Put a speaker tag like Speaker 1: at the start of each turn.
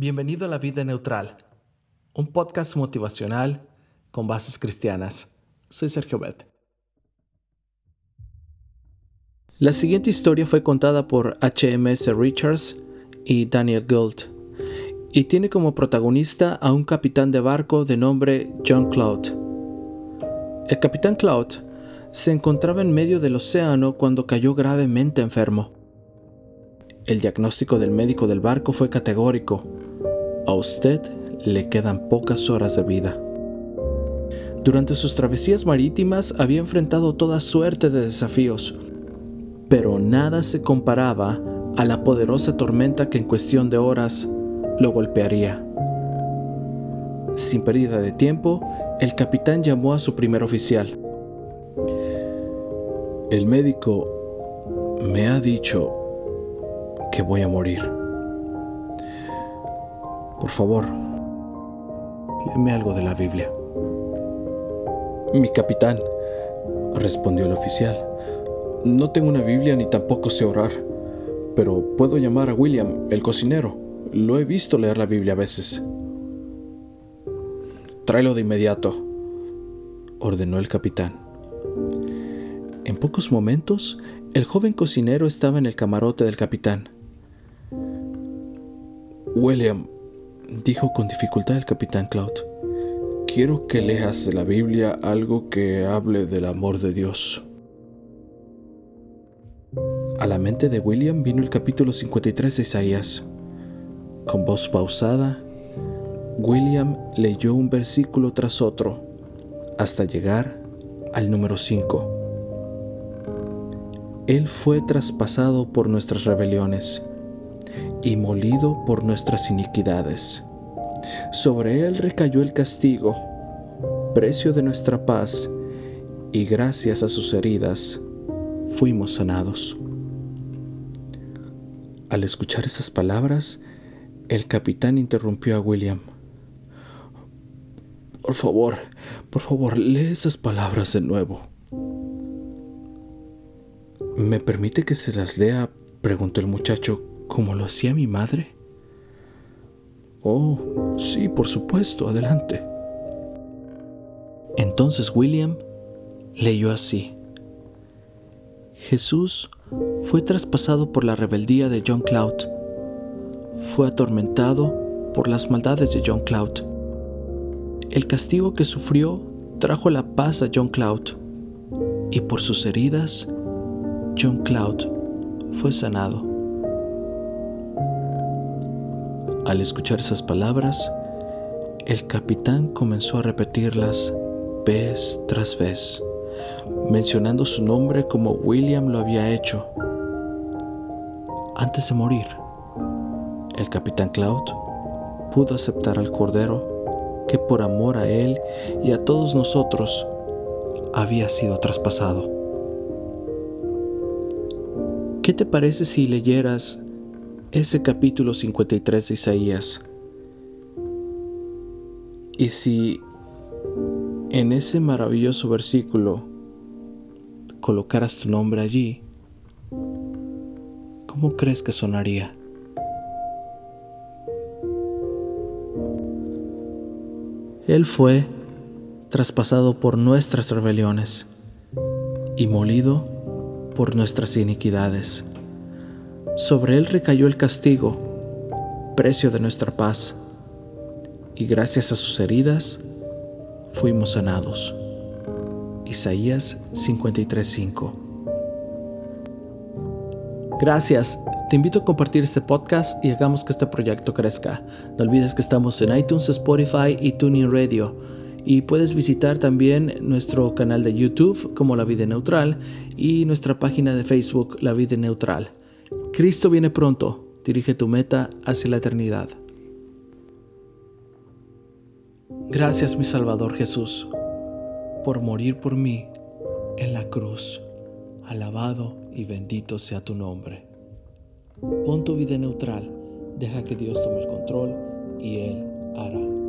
Speaker 1: Bienvenido a La Vida Neutral, un podcast motivacional con bases cristianas. Soy Sergio Bet. La siguiente historia fue contada por HMS Richards y Daniel Gould y tiene como protagonista a un capitán de barco de nombre John Cloud. El capitán Cloud se encontraba en medio del océano cuando cayó gravemente enfermo. El diagnóstico del médico del barco fue categórico. A usted le quedan pocas horas de vida. Durante sus travesías marítimas había enfrentado toda suerte de desafíos, pero nada se comparaba a la poderosa tormenta que en cuestión de horas lo golpearía. Sin pérdida de tiempo, el capitán llamó a su primer oficial. El médico me ha dicho que voy a morir. Por favor, léeme algo de la Biblia. Mi capitán, respondió el oficial, no tengo una Biblia ni tampoco sé orar, pero puedo llamar a William, el cocinero. Lo he visto leer la Biblia a veces. Tráelo de inmediato, ordenó el capitán. En pocos momentos, el joven cocinero estaba en el camarote del capitán. William, dijo con dificultad el capitán Cloud, quiero que leas de la Biblia algo que hable del amor de Dios. A la mente de William vino el capítulo 53 de Isaías. Con voz pausada, William leyó un versículo tras otro hasta llegar al número 5. Él fue traspasado por nuestras rebeliones y molido por nuestras iniquidades. Sobre él recayó el castigo, precio de nuestra paz, y gracias a sus heridas fuimos sanados. Al escuchar esas palabras, el capitán interrumpió a William. Por favor, por favor, lee esas palabras de nuevo. ¿Me permite que se las lea? preguntó el muchacho como lo hacía mi madre? Oh, sí, por supuesto, adelante. Entonces William leyó así. Jesús fue traspasado por la rebeldía de John Cloud. Fue atormentado por las maldades de John Cloud. El castigo que sufrió trajo la paz a John Cloud. Y por sus heridas, John Cloud fue sanado. Al escuchar esas palabras, el capitán comenzó a repetirlas vez tras vez, mencionando su nombre como William lo había hecho. Antes de morir, el capitán Cloud pudo aceptar al Cordero que por amor a él y a todos nosotros había sido traspasado. ¿Qué te parece si leyeras ese capítulo 53 de Isaías. Y si en ese maravilloso versículo colocaras tu nombre allí, ¿cómo crees que sonaría? Él fue traspasado por nuestras rebeliones y molido por nuestras iniquidades. Sobre él recayó el castigo, precio de nuestra paz, y gracias a sus heridas fuimos sanados. Isaías 53:5 Gracias. Te invito a compartir este podcast y hagamos que este proyecto crezca. No olvides que estamos en iTunes, Spotify y Tuning Radio. Y puedes visitar también nuestro canal de YouTube como La Vida Neutral y nuestra página de Facebook La Vida Neutral. Cristo viene pronto, dirige tu meta hacia la eternidad. Gracias mi Salvador Jesús por morir por mí en la cruz. Alabado y bendito sea tu nombre. Pon tu vida neutral, deja que Dios tome el control y Él hará.